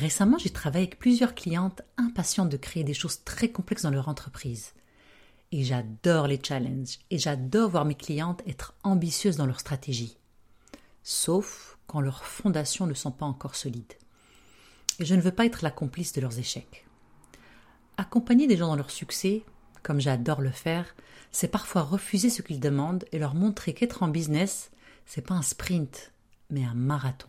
Récemment, j'ai travaillé avec plusieurs clientes impatientes de créer des choses très complexes dans leur entreprise. Et j'adore les challenges et j'adore voir mes clientes être ambitieuses dans leur stratégie. Sauf quand leurs fondations ne sont pas encore solides. Et je ne veux pas être la complice de leurs échecs. Accompagner des gens dans leur succès, comme j'adore le faire, c'est parfois refuser ce qu'ils demandent et leur montrer qu'être en business, c'est pas un sprint, mais un marathon.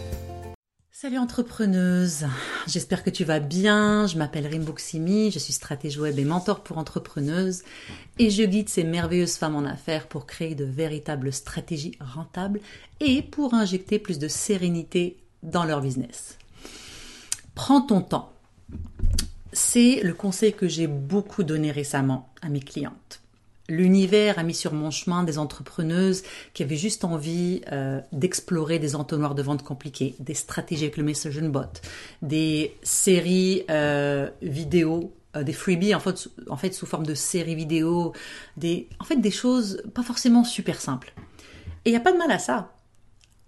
Salut entrepreneuse, j'espère que tu vas bien. Je m'appelle Rimbuksimi, je suis stratège web et mentor pour entrepreneuses et je guide ces merveilleuses femmes en affaires pour créer de véritables stratégies rentables et pour injecter plus de sérénité dans leur business. Prends ton temps. C'est le conseil que j'ai beaucoup donné récemment à mes clientes. L'univers a mis sur mon chemin des entrepreneuses qui avaient juste envie euh, d'explorer des entonnoirs de vente compliqués, des stratégies avec le message bot, des séries euh, vidéo, euh, des freebies en fait, sous forme de séries vidéo, des, en fait des choses pas forcément super simples. Et il n'y a pas de mal à ça,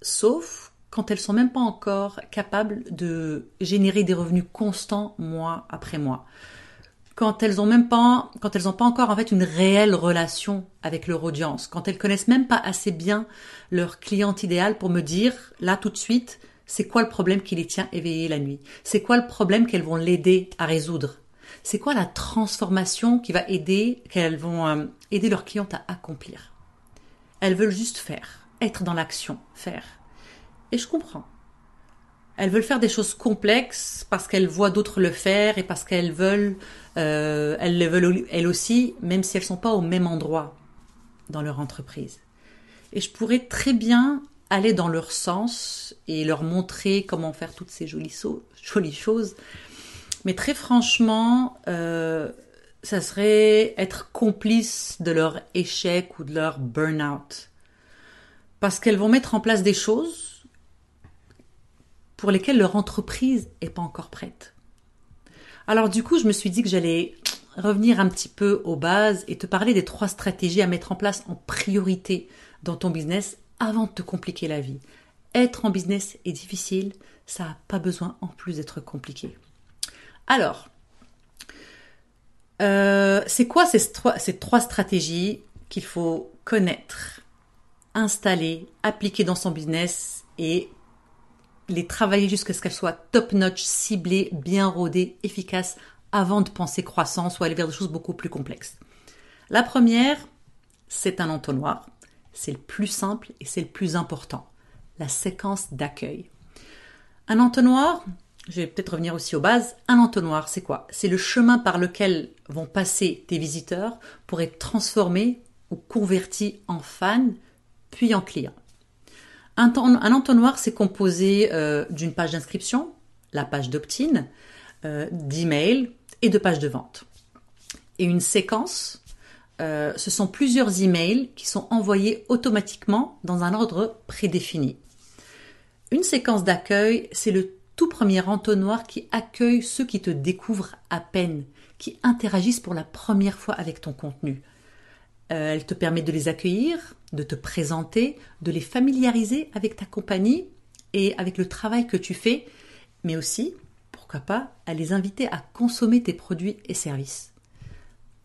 sauf quand elles sont même pas encore capables de générer des revenus constants mois après mois quand elles ont même pas, quand elles n'ont pas encore en fait une réelle relation avec leur audience, quand elles connaissent même pas assez bien leur cliente idéal pour me dire là tout de suite, c'est quoi le problème qui les tient éveillés la nuit, c'est quoi le problème qu'elles vont l'aider à résoudre, c'est quoi la transformation qui va aider, qu'elles vont euh, aider leurs clientes à accomplir? Elles veulent juste faire, être dans l'action, faire. Et je comprends. Elles veulent faire des choses complexes parce qu'elles voient d'autres le faire et parce qu'elles veulent, euh, elles le veulent elles aussi, même si elles sont pas au même endroit dans leur entreprise. Et je pourrais très bien aller dans leur sens et leur montrer comment faire toutes ces jolies, jolies choses. Mais très franchement, euh, ça serait être complice de leur échec ou de leur burn-out. Parce qu'elles vont mettre en place des choses pour lesquelles leur entreprise n'est pas encore prête. Alors du coup, je me suis dit que j'allais revenir un petit peu aux bases et te parler des trois stratégies à mettre en place en priorité dans ton business avant de te compliquer la vie. Être en business est difficile, ça n'a pas besoin en plus d'être compliqué. Alors, euh, c'est quoi ces trois stratégies qu'il faut connaître, installer, appliquer dans son business et les travailler jusqu'à ce qu'elles soient top-notch, ciblées, bien rodées, efficaces, avant de penser croissance ou aller vers des choses beaucoup plus complexes. La première, c'est un entonnoir. C'est le plus simple et c'est le plus important. La séquence d'accueil. Un entonnoir, je vais peut-être revenir aussi aux bases. Un entonnoir, c'est quoi? C'est le chemin par lequel vont passer tes visiteurs pour être transformés ou convertis en fans, puis en clients. Un, entonnoir, c'est composé euh, d'une page d'inscription, la page d'opt-in, euh, et de pages de vente. Et une séquence, euh, ce sont plusieurs emails qui sont envoyés automatiquement dans un ordre prédéfini. Une séquence d'accueil, c'est le tout premier entonnoir qui accueille ceux qui te découvrent à peine, qui interagissent pour la première fois avec ton contenu. Euh, elle te permet de les accueillir, de te présenter, de les familiariser avec ta compagnie et avec le travail que tu fais, mais aussi, pourquoi pas, à les inviter à consommer tes produits et services.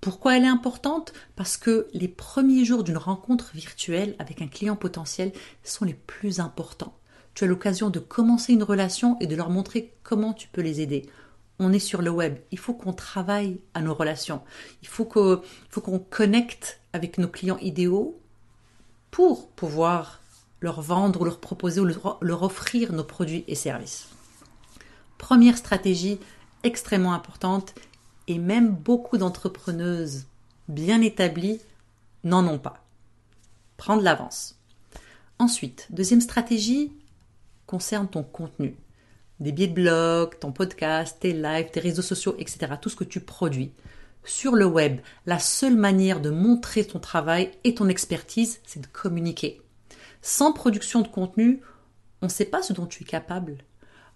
Pourquoi elle est importante? Parce que les premiers jours d'une rencontre virtuelle avec un client potentiel sont les plus importants. Tu as l'occasion de commencer une relation et de leur montrer comment tu peux les aider on est sur le web. Il faut qu'on travaille à nos relations. Il faut qu'on connecte avec nos clients idéaux pour pouvoir leur vendre ou leur proposer ou leur, offrir nos produits et services. Première stratégie extrêmement importante et même beaucoup d'entrepreneuses bien établies n'en ont pas. Prendre l'avance. Ensuite, deuxième stratégie concerne ton contenu des billets de blog, ton podcast, tes lives, tes réseaux sociaux, etc. Tout ce que tu produis. Sur le web, la seule manière de montrer ton travail et ton expertise, c'est de communiquer. Sans production de contenu, on ne sait pas ce dont tu es capable.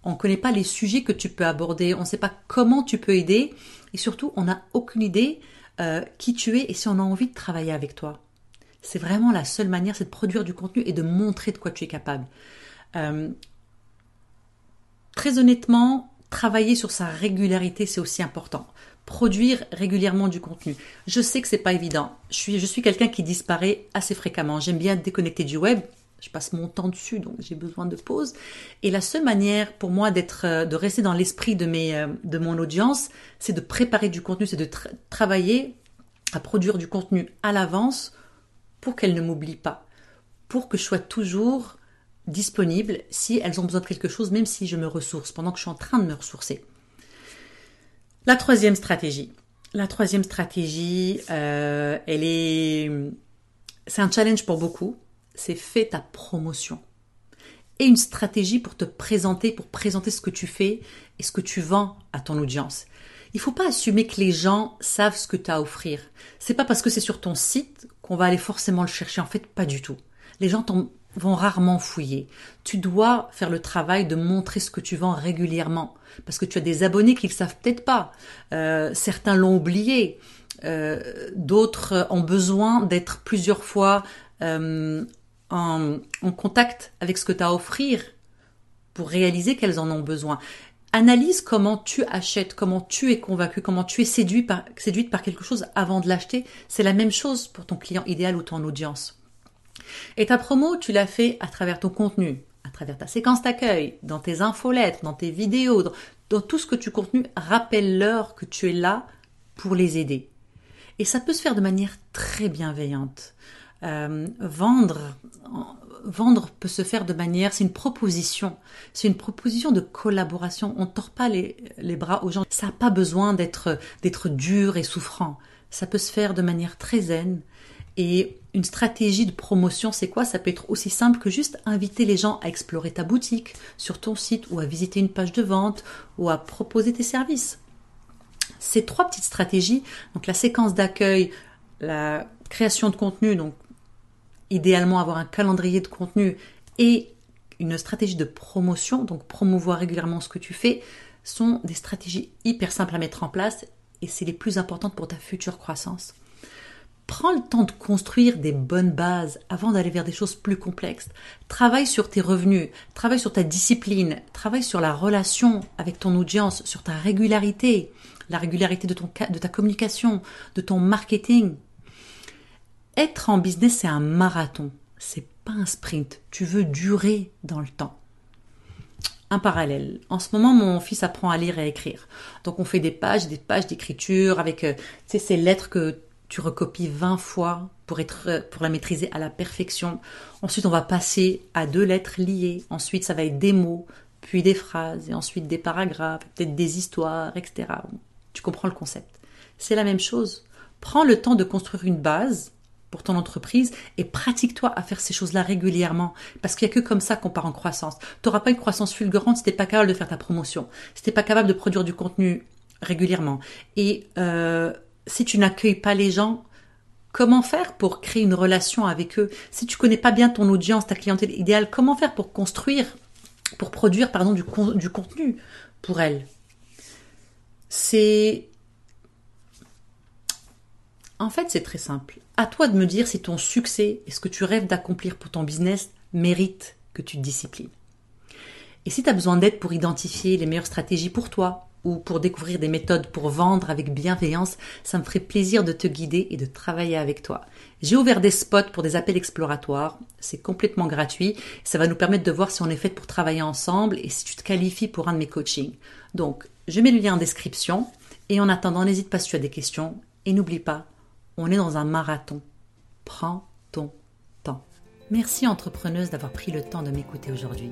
On ne connaît pas les sujets que tu peux aborder, on ne sait pas comment tu peux aider, et surtout, on n'a aucune idée euh, qui tu es et si on a envie de travailler avec toi. C'est vraiment la seule manière, c'est de produire du contenu et de montrer de quoi tu es capable. Euh, très honnêtement, travailler sur sa régularité, c'est aussi important. Produire régulièrement du contenu. Je sais que c'est pas évident. Je suis, quelqu'un qui disparaît assez fréquemment. J'aime bien déconnecter du web je passe mon temps dessus, donc j'ai besoin de pause. Et la seule manière pour moi d'être, euh, de rester dans l'esprit de mes, euh, de mon audience, c'est de préparer du contenu, c'est de travailler à produire du contenu à l'avance pour qu'elles ne m'oublient pas, pour que je sois toujours disponible si elles ont besoin de quelque chose, même si je me ressource, pendant que je suis en train de me ressourcer. La troisième stratégie. La troisième stratégie, euh, elle est, c'est un challenge pour beaucoup c'est fait ta promotion. Et une stratégie pour te présenter, pour présenter ce que tu fais et ce que tu vends à ton audience. Il faut pas assumer que les gens savent ce que tu as à offrir. C'est pas parce que c'est sur ton site qu'on va aller forcément le chercher. En fait, pas du tout. Les gens vont rarement fouiller. Tu dois faire le travail de montrer ce que tu vends régulièrement. Parce que tu as des abonnés qui ne le savent peut-être pas. Euh, certains l'ont oublié. Euh, d'autres ont besoin d'être plusieurs fois euh, en, contact avec ce que tu as à offrir pour réaliser qu'elles en ont besoin. Analyse comment tu achètes, comment tu es convaincu, comment tu es séduit séduite par quelque chose avant de l'acheter. C'est la même chose pour ton client idéal ou ton audience. Et ta promo, tu l'as fait à travers ton contenu, à travers ta séquence d'accueil, dans tes infolettres, dans tes vidéos, dans, tout ce que tu contenu. Rappelle-leur que tu es là pour les aider. Et ça peut se faire de manière très bienveillante. Euh, vendre, vendre peut se faire de manière, c'est une proposition, c'est une proposition de collaboration. On ne tord pas les, bras aux gens. Ça n'a pas besoin d'être dur et souffrant. Ça peut se faire de manière très zen. Et une stratégie de promotion, c'est quoi? Ça peut être aussi simple que juste inviter les gens à explorer ta boutique sur ton site ou à visiter une page de vente ou à proposer tes services. Ces trois petites stratégies, donc la séquence d'accueil, la création de contenu, donc idéalement avoir un calendrier de contenu et une stratégie de promotion, donc promouvoir régulièrement ce que tu fais, sont des stratégies hyper simples à mettre en place et c'est les plus importantes pour ta future croissance. Prends le temps de construire des bonnes bases avant d'aller vers des choses plus complexes. Travaille sur tes revenus, travaille sur ta discipline, travaille sur la relation avec ton audience, sur ta régularité, la régularité de, ton, de ta communication, de ton marketing, être en business, c'est un marathon, c'est pas un sprint. Tu veux durer dans le temps. Un parallèle. En ce moment, mon fils apprend à lire et à écrire. Donc, on fait des pages, des pages d'écriture avec euh, ces lettres que tu recopies 20 fois pour, être, pour la maîtriser à la perfection. Ensuite, on va passer à deux lettres liées. Ensuite, ça va être des mots, puis des phrases, et ensuite des paragraphes, peut-être des histoires, etc. Tu comprends le concept. C'est la même chose. Prends le temps de construire une base pour ton entreprise et pratique-toi à faire ces choses-là régulièrement parce qu'il n'y a que comme ça qu'on part en croissance. Tu n'auras pas une croissance fulgurante si tu n'es pas capable de faire ta promotion, si tu n'es pas capable de produire du contenu régulièrement. Et euh, si tu n'accueilles pas les gens, comment faire pour créer une relation avec eux? Si tu connais pas bien ton audience, ta clientèle idéale, comment faire pour construire, pour produire pardon du, contenu pour elles C'est en fait, c'est très simple. À toi de me dire si ton succès et ce que tu rêves d'accomplir pour ton business mérite que tu te disciplines. Et si tu as besoin d'aide pour identifier les meilleures stratégies pour toi ou pour découvrir des méthodes pour vendre avec bienveillance, ça me ferait plaisir de te guider et de travailler avec toi. J'ai ouvert des spots pour des appels exploratoires, c'est complètement gratuit, ça va nous permettre de voir si on est fait pour travailler ensemble et si tu te qualifies pour un de mes coachings. Donc, je mets le lien en description et en attendant, n'hésite pas si tu as des questions et n'oublie pas, on est dans un marathon. Prends ton temps. Merci entrepreneuse d'avoir pris le temps de m'écouter aujourd'hui.